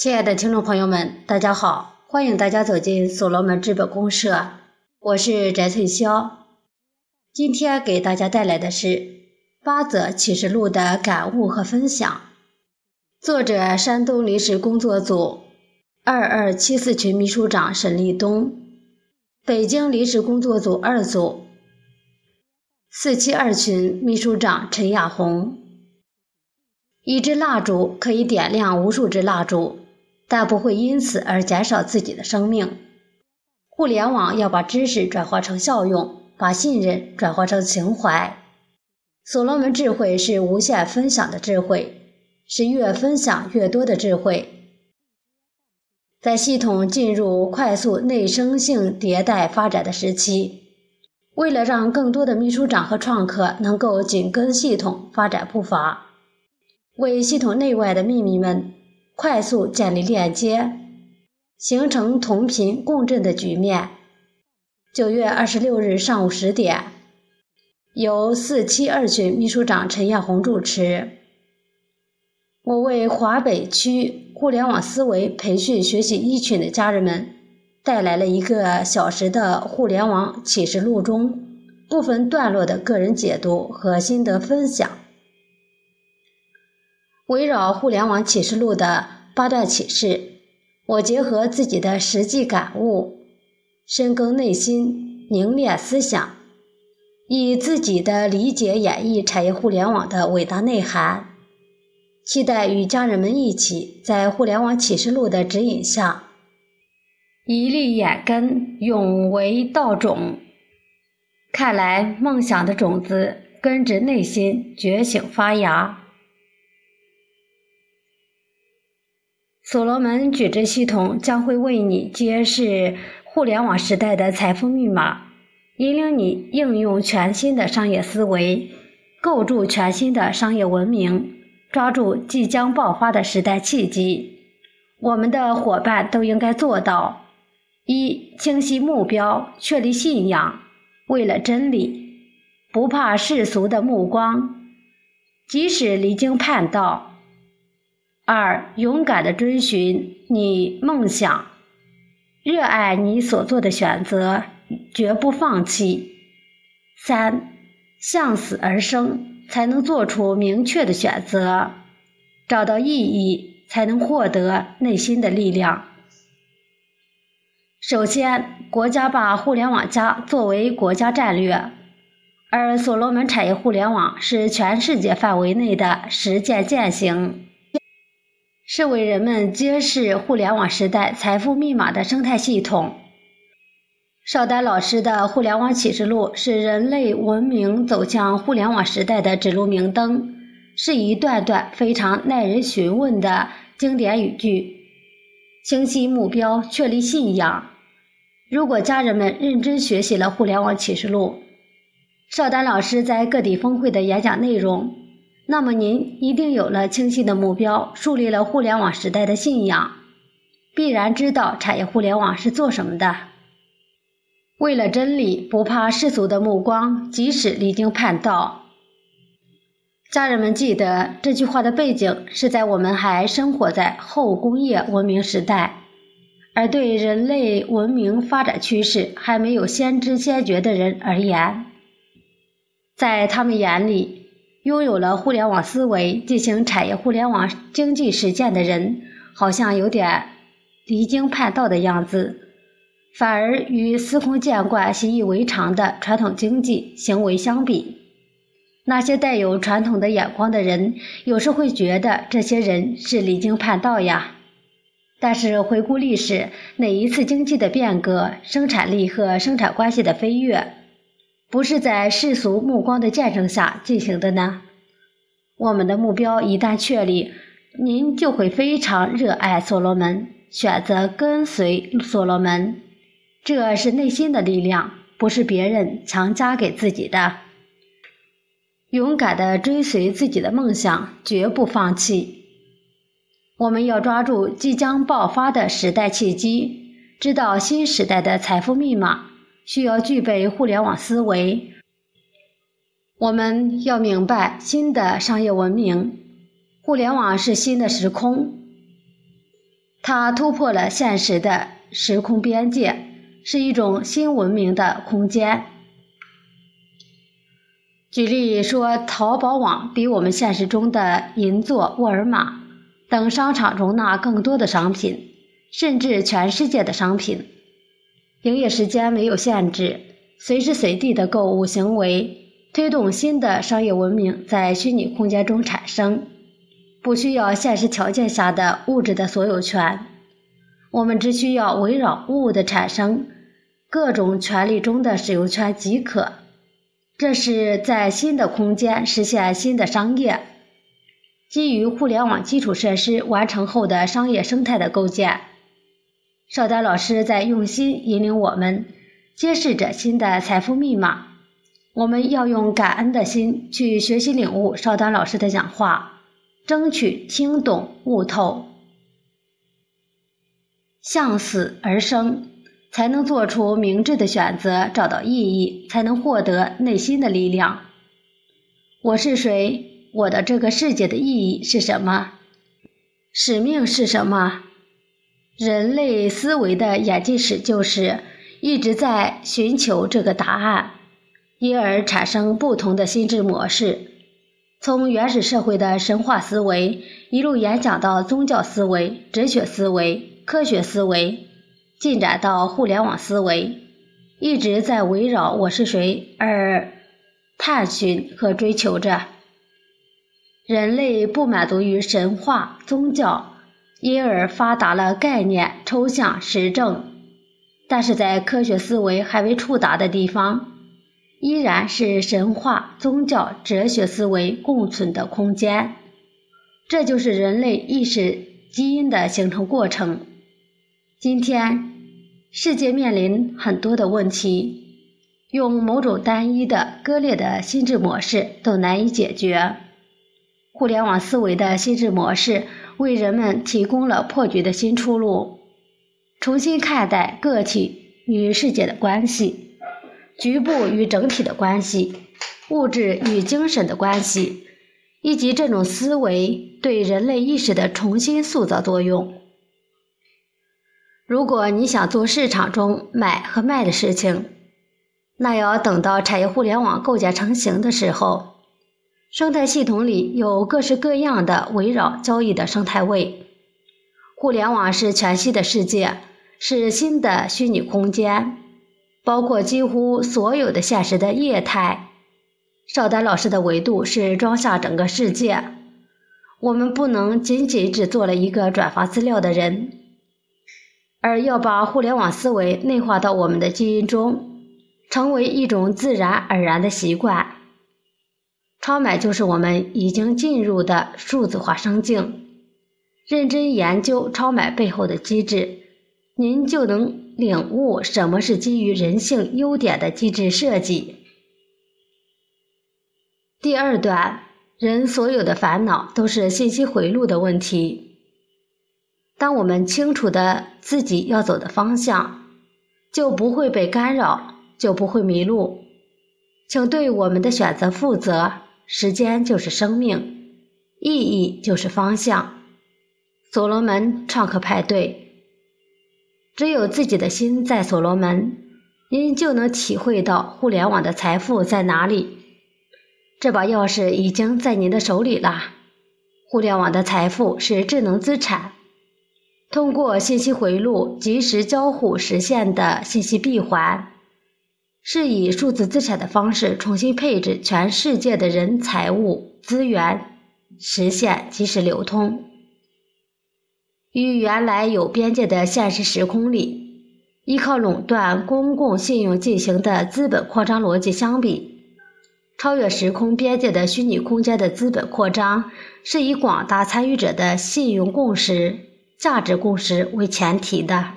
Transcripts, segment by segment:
亲爱的听众朋友们，大家好，欢迎大家走进所罗门资本公社，我是翟翠霄。今天给大家带来的是八则启示录的感悟和分享。作者：山东临时工作组二二七四群秘书长沈立东，北京临时工作组二组四七二群秘书长陈亚红。一支蜡烛可以点亮无数支蜡烛。但不会因此而减少自己的生命。互联网要把知识转化成效用，把信任转化成情怀。所罗门智慧是无限分享的智慧，是越分享越多的智慧。在系统进入快速内生性迭代发展的时期，为了让更多的秘书长和创客能够紧跟系统发展步伐，为系统内外的秘密们。快速建立链接，形成同频共振的局面。九月二十六日上午十点，由四七二群秘书长陈艳红主持。我为华北区互联网思维培训学习一群的家人们带来了一个小时的互联网启示录中部分段落的个人解读和心得分享。围绕互联网启示录的八段启示，我结合自己的实际感悟，深耕内心，凝练思想，以自己的理解演绎产业互联网的伟大内涵。期待与家人们一起，在互联网启示录的指引下，一粒眼根，永为道种。看来，梦想的种子根植内心，觉醒发芽。所罗门矩阵系统将会为你揭示互联网时代的财富密码，引领你应用全新的商业思维，构筑全新的商业文明，抓住即将爆发的时代契机。我们的伙伴都应该做到：一、清晰目标，确立信仰，为了真理，不怕世俗的目光，即使离经叛道。二、勇敢的追寻你梦想，热爱你所做的选择，绝不放弃。三、向死而生，才能做出明确的选择，找到意义，才能获得内心的力量。首先，国家把互联网加作为国家战略，而所罗门产业互联网是全世界范围内的实践践行。是为人们揭示互联网时代财富密码的生态系统。邵丹老师的《互联网启示录》是人类文明走向互联网时代的指路明灯，是一段段非常耐人寻味的经典语句。清晰目标，确立信仰。如果家人们认真学习了《互联网启示录》，邵丹老师在各地峰会的演讲内容。那么您一定有了清晰的目标，树立了互联网时代的信仰，必然知道产业互联网是做什么的。为了真理，不怕世俗的目光，即使离经叛道。家人们记得这句话的背景是在我们还生活在后工业文明时代，而对人类文明发展趋势还没有先知先觉的人而言，在他们眼里。拥有了互联网思维进行产业互联网经济实践的人，好像有点离经叛道的样子，反而与司空见惯、习以为常的传统经济行为相比，那些带有传统的眼光的人，有时会觉得这些人是离经叛道呀。但是回顾历史，哪一次经济的变革、生产力和生产关系的飞跃？不是在世俗目光的见证下进行的呢？我们的目标一旦确立，您就会非常热爱所罗门，选择跟随所罗门。这是内心的力量，不是别人强加给自己的。勇敢的追随自己的梦想，绝不放弃。我们要抓住即将爆发的时代契机，知道新时代的财富密码。需要具备互联网思维，我们要明白新的商业文明，互联网是新的时空。它突破了现实的时空边界，是一种新文明的空间。举例说，淘宝网比我们现实中的银座、沃尔玛等商场容纳更多的商品，甚至全世界的商品。营业时间没有限制，随时随地的购物行为，推动新的商业文明在虚拟空间中产生，不需要现实条件下的物质的所有权。我们只需要围绕物的产生各种权利中的使用权即可。这是在新的空间实现新的商业，基于互联网基础设施完成后的商业生态的构建。邵丹老师在用心引领我们，揭示着新的财富密码。我们要用感恩的心去学习领悟邵丹老师的讲话，争取听懂悟透，向死而生。才能做出明智的选择，找到意义，才能获得内心的力量。我是谁？我的这个世界的意义是什么？使命是什么？人类思维的演进史就是一直在寻求这个答案，因而产生不同的心智模式。从原始社会的神话思维，一路演讲到宗教思维、哲学思维、科学思维。进展到互联网思维，一直在围绕我是谁而探寻和追求着。人类不满足于神话宗教，因而发达了概念、抽象、实证。但是在科学思维还未触达的地方，依然是神话宗教、哲学思维共存的空间。这就是人类意识基因的形成过程。今天，世界面临很多的问题，用某种单一的、割裂的心智模式都难以解决。互联网思维的心智模式为人们提供了破局的新出路，重新看待个体与世界的关系、局部与整体的关系、物质与精神的关系，以及这种思维对人类意识的重新塑造作用。如果你想做市场中买和卖的事情，那要等到产业互联网构建成型的时候，生态系统里有各式各样的围绕交易的生态位。互联网是全息的世界，是新的虚拟空间，包括几乎所有的现实的业态。邵丹老师的维度是装下整个世界，我们不能仅仅只做了一个转发资料的人。而要把互联网思维内化到我们的基因中，成为一种自然而然的习惯。超买就是我们已经进入的数字化生境。认真研究超买背后的机制，您就能领悟什么是基于人性优点的机制设计。第二段，人所有的烦恼都是信息回路的问题。当我们清楚的自己要走的方向，就不会被干扰，就不会迷路。请对我们的选择负责。时间就是生命，意义就是方向。所罗门创客派对，只有自己的心在所罗门，您就能体会到互联网的财富在哪里。这把钥匙已经在您的手里啦。互联网的财富是智能资产。通过信息回路及时交互实现的信息闭环，是以数字资产的方式重新配置全世界的人、财物、资源，实现及时流通。与原来有边界的现实时空里，依靠垄断公共信用进行的资本扩张逻辑相比，超越时空边界的虚拟空间的资本扩张，是以广大参与者的信用共识。价值共识为前提的，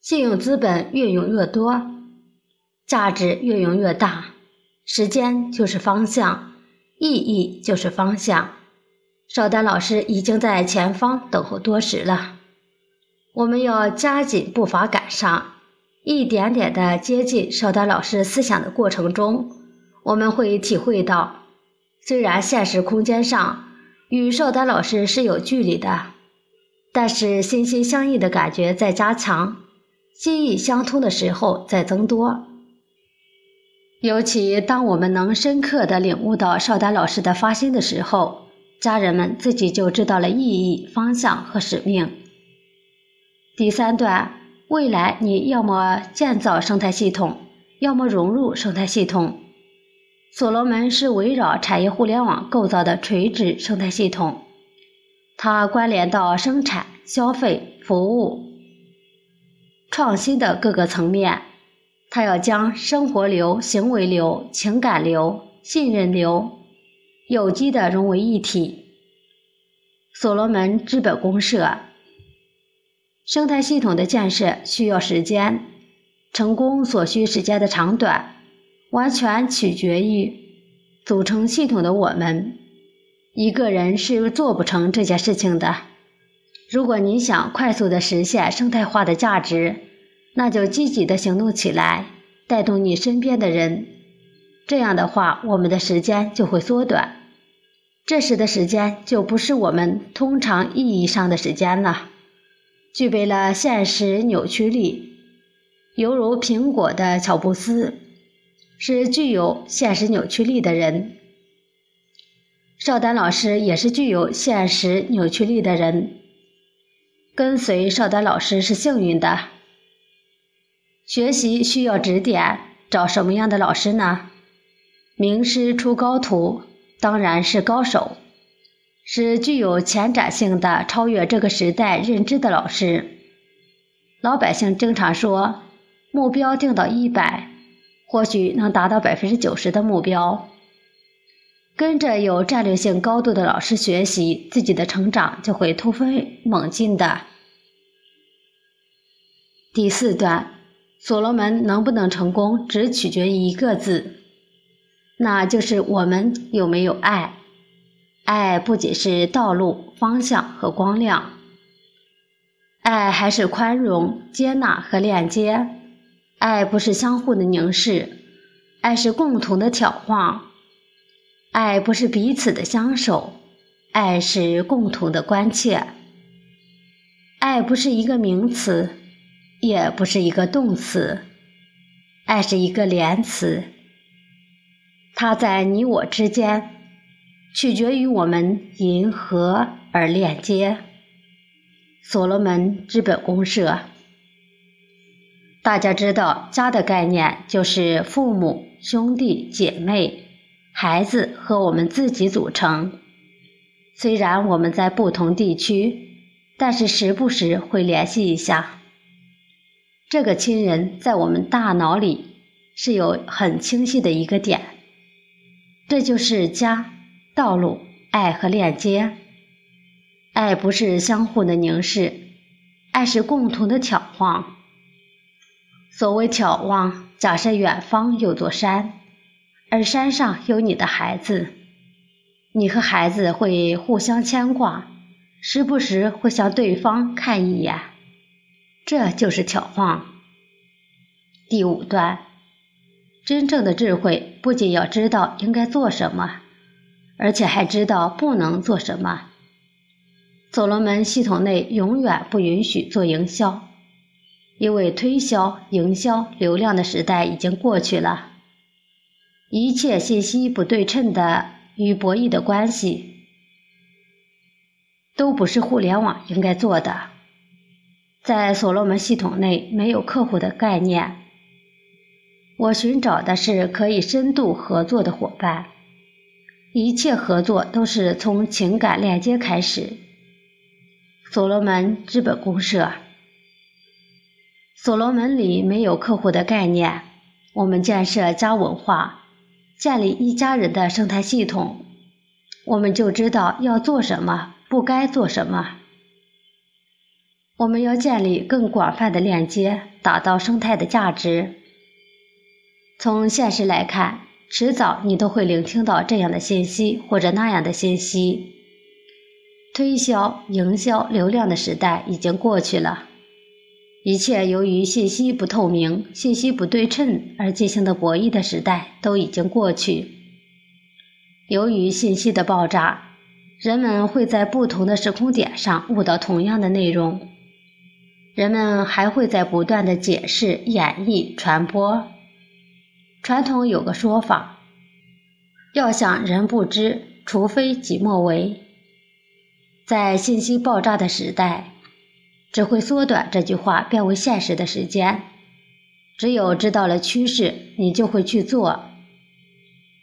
信用资本越用越多，价值越用越大，时间就是方向，意义就是方向。邵丹老师已经在前方等候多时了，我们要加紧步伐赶上，一点点的接近邵丹老师思想的过程中，我们会体会到，虽然现实空间上与邵丹老师是有距离的。但是心心相印的感觉在加强，心意相通的时候在增多。尤其当我们能深刻地领悟到邵丹老师的发心的时候，家人们自己就知道了意义、方向和使命。第三段，未来你要么建造生态系统，要么融入生态系统。所罗门是围绕产业互联网构造的垂直生态系统，它关联到生产、消费、服务、创新的各个层面。它要将生活流、行为流、情感流、信任流有机的融为一体。所罗门资本公社。生态系统的建设需要时间，成功所需时间的长短，完全取决于组成系统的我们。一个人是做不成这件事情的。如果你想快速的实现生态化的价值，那就积极的行动起来，带动你身边的人。这样的话，我们的时间就会缩短。这时的时间就不是我们通常意义上的时间了。具备了现实扭曲力，犹如苹果的乔布斯是具有现实扭曲力的人。邵丹老师也是具有现实扭曲力的人。跟随邵丹老师是幸运的。学习需要指点，找什么样的老师呢？名师出高徒，当然是高手。是具有前瞻性的、超越这个时代认知的老师。老百姓经常说，目标定到一百，或许能达到百分之九十的目标。跟着有战略性高度的老师学习，自己的成长就会突飞猛进的。第四段，所罗门能不能成功，只取决于一个字，那就是我们有没有爱。爱不仅是道路方向和光亮，爱还是宽容、接纳和链接。爱不是相互的凝视，爱是共同的眺望。爱不是彼此的相守，爱是共同的关切。爱不是一个名词，也不是一个动词，爱是一个连词，它在你我之间。取决于我们银河而链接。所罗门资本公社，大家知道家的概念就是父母、兄弟姐妹、孩子和我们自己组成。虽然我们在不同地区，但是时不时会联系一下。这个亲人在我们大脑里是有很清晰的一个点，这就是家。道路、爱和链接，爱不是相互的凝视，爱是共同的眺望。所谓眺望，假设远方有座山，而山上有你的孩子，你和孩子会互相牵挂，时不时会向对方看一眼，这就是眺望。第五段，真正的智慧不仅要知道应该做什么。而且还知道不能做什么。所罗门系统内永远不允许做营销，因为推销、营销、流量的时代已经过去了。一切信息不对称的与博弈的关系，都不是互联网应该做的。在所罗门系统内没有客户的概念，我寻找的是可以深度合作的伙伴。一切合作都是从情感链接开始。所罗门资本公社，所罗门里没有客户的概念。我们建设家文化，建立一家人的生态系统，我们就知道要做什么，不该做什么。我们要建立更广泛的链接，打造生态的价值。从现实来看。迟早你都会聆听到这样的信息或者那样的信息。推销、营销、流量的时代已经过去了，一切由于信息不透明、信息不对称而进行的博弈的时代都已经过去。由于信息的爆炸，人们会在不同的时空点上悟到同样的内容，人们还会在不断的解释、演绎、传播。传统有个说法：“要想人不知，除非己莫为。”在信息爆炸的时代，只会缩短这句话变为现实的时间。只有知道了趋势，你就会去做。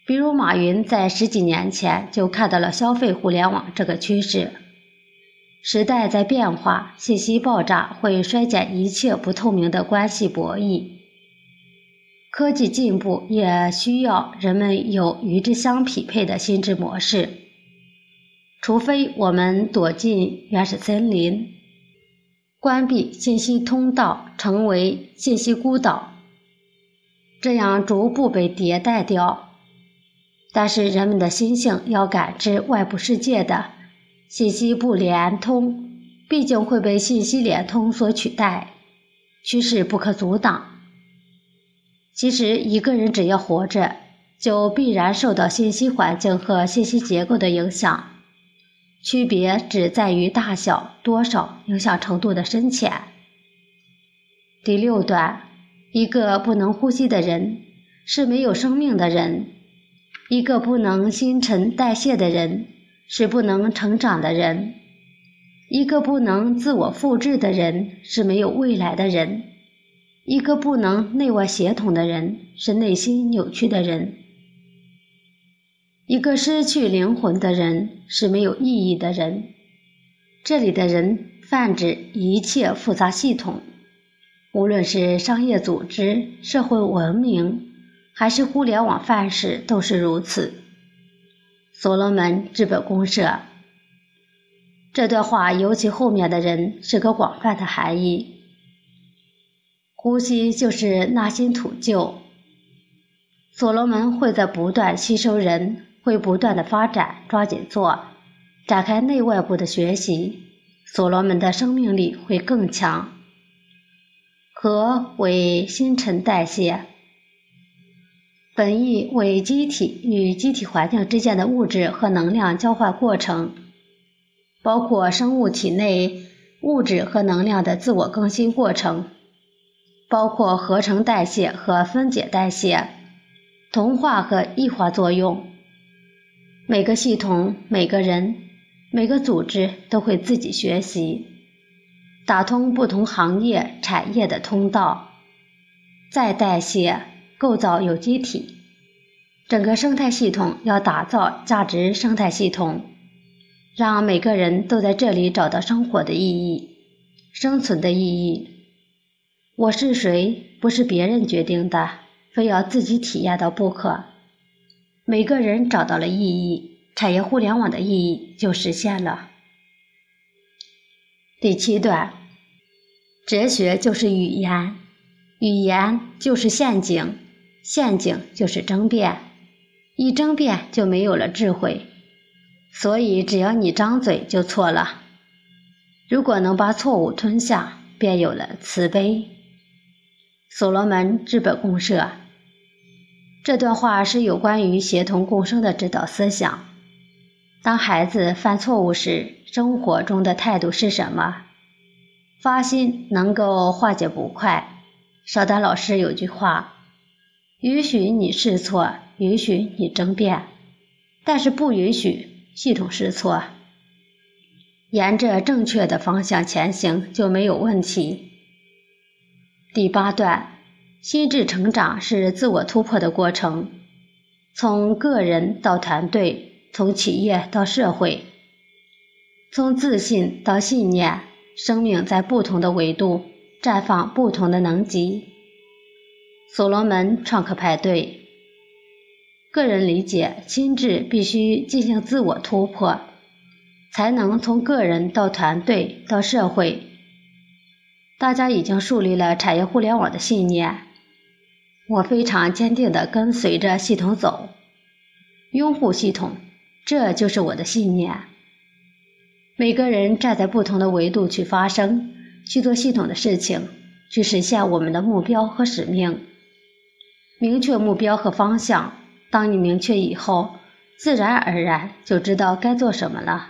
比如马云在十几年前就看到了消费互联网这个趋势。时代在变化，信息爆炸会衰减一切不透明的关系博弈。科技进步也需要人们有与之相匹配的心智模式。除非我们躲进原始森林，关闭信息通道，成为信息孤岛，这样逐步被迭代掉。但是人们的心性要感知外部世界的信息不连通，毕竟会被信息连通所取代，趋势不可阻挡。其实一个人只要活着，就必然受到信息环境和信息结构的影响，区别只在于大小、多少、影响程度的深浅。第六段，一个不能呼吸的人是没有生命的人。一个不能新陈代谢的人是不能成长的人，一个不能自我复制的人是没有未来的人，一个不能内外协同的人是内心扭曲的人，一个失去灵魂的人是没有意义的人。这里的人泛指一切复杂系统，无论是商业组织、社会文明。还是互联网范式都是如此。所罗门资本公社这段话，尤其后面的人是个广泛的含义。呼吸就是纳新土旧。所罗门会在不断吸收人，会不断的发展，抓紧做，展开内外部的学习。所罗门的生命力会更强。和为新陈代谢。本意为机体与机体环境之间的物质和能量交换过程，包括生物体内物质和能量的自我更新过程，包括合成代谢和分解代谢、同化和异化作用。每个系统、每个人、每个组织都会自己学习，打通不同行业、产业的通道，再代谢。构造有机体，整个生态系统要打造价值生态系统，让每个人都在这里找到生活的意义、生存的意义。我是谁，不是别人决定的，非要自己体验到不可。每个人找到了意义，产业互联网的意义就实现了。第七段，哲学就是语言，语言就是陷阱。陷阱就是争辩，一争辩就没有了智慧，所以只要你张嘴就错了。如果能把错误吞下，便有了慈悲。所罗门治本公社这段话是有关于协同共生的指导思想。当孩子犯错误时，生活中的态度是什么？发心能够化解不快。邵丹老师有句话。允许你试错，允许你争辩，但是不允许系统试错。沿着正确的方向前行就没有问题。第八段，心智成长是自我突破的过程，从个人到团队，从企业到社会，从自信到信念，生命在不同的维度绽放不同的能级。所罗门创客派对，个人理解，心智必须进行自我突破，才能从个人到团队到社会。大家已经树立了产业互联网的信念，我非常坚定地跟随着系统走，拥护系统，这就是我的信念。每个人站在不同的维度去发声，去做系统的事情，去实现我们的目标和使命。明确目标和方向。当你明确以后，自然而然就知道该做什么了。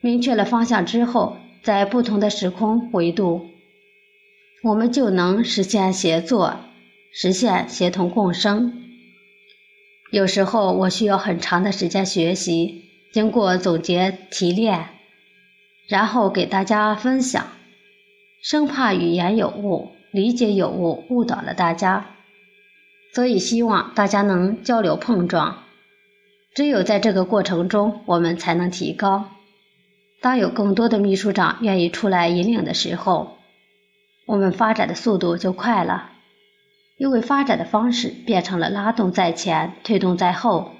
明确了方向之后，在不同的时空维度，我们就能实现协作，实现协同共生。有时候我需要很长的时间学习，经过总结提炼，然后给大家分享，生怕语言有误、理解有误，误导了大家。所以希望大家能交流碰撞，只有在这个过程中，我们才能提高。当有更多的秘书长愿意出来引领的时候，我们发展的速度就快了，因为发展的方式变成了拉动在前，推动在后。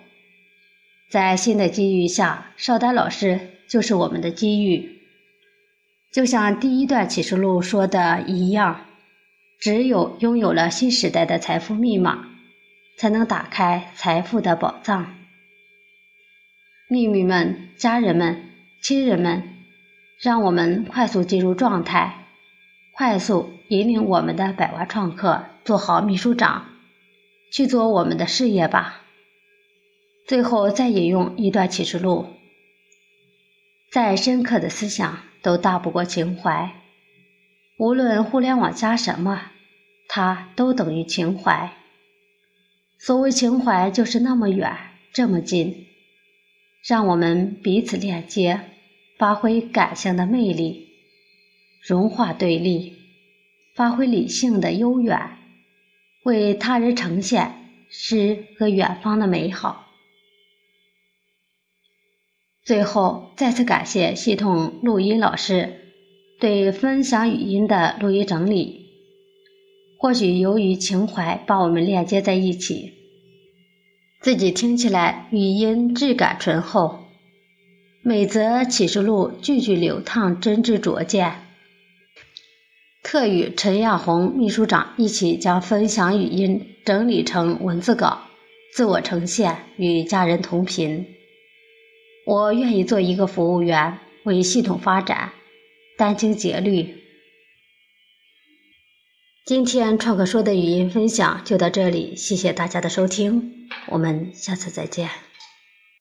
在新的机遇下，邵丹老师就是我们的机遇。就像第一段启示录说的一样，只有拥有了新时代的财富密码，才能打开财富的宝藏。秘密们，家人们。亲人们，让我们快速进入状态，快速引领我们的百万创客做好秘书长，去做我们的事业吧。最后再引用一段启示录：再深刻的思想都大不过情怀。无论互联网加什么，它都等于情怀。所谓情怀，就是那么远，这么近，让我们彼此链接。发挥感性的魅力，融化对立，发挥理性的悠远，为他人呈现诗和远方的美好。最后，再次感谢系统录音老师对分享语音的录音整理。或许由于情怀把我们链接在一起，自己听起来语音质感醇厚。每则启示录句句流淌，真知灼见。特与陈亚红秘书长一起将分享语音整理成文字稿，自我呈现，与家人同频。我愿意做一个服务员，为系统发展殚精竭虑。今天创客说的语音分享就到这里，谢谢大家的收听，我们下次再见。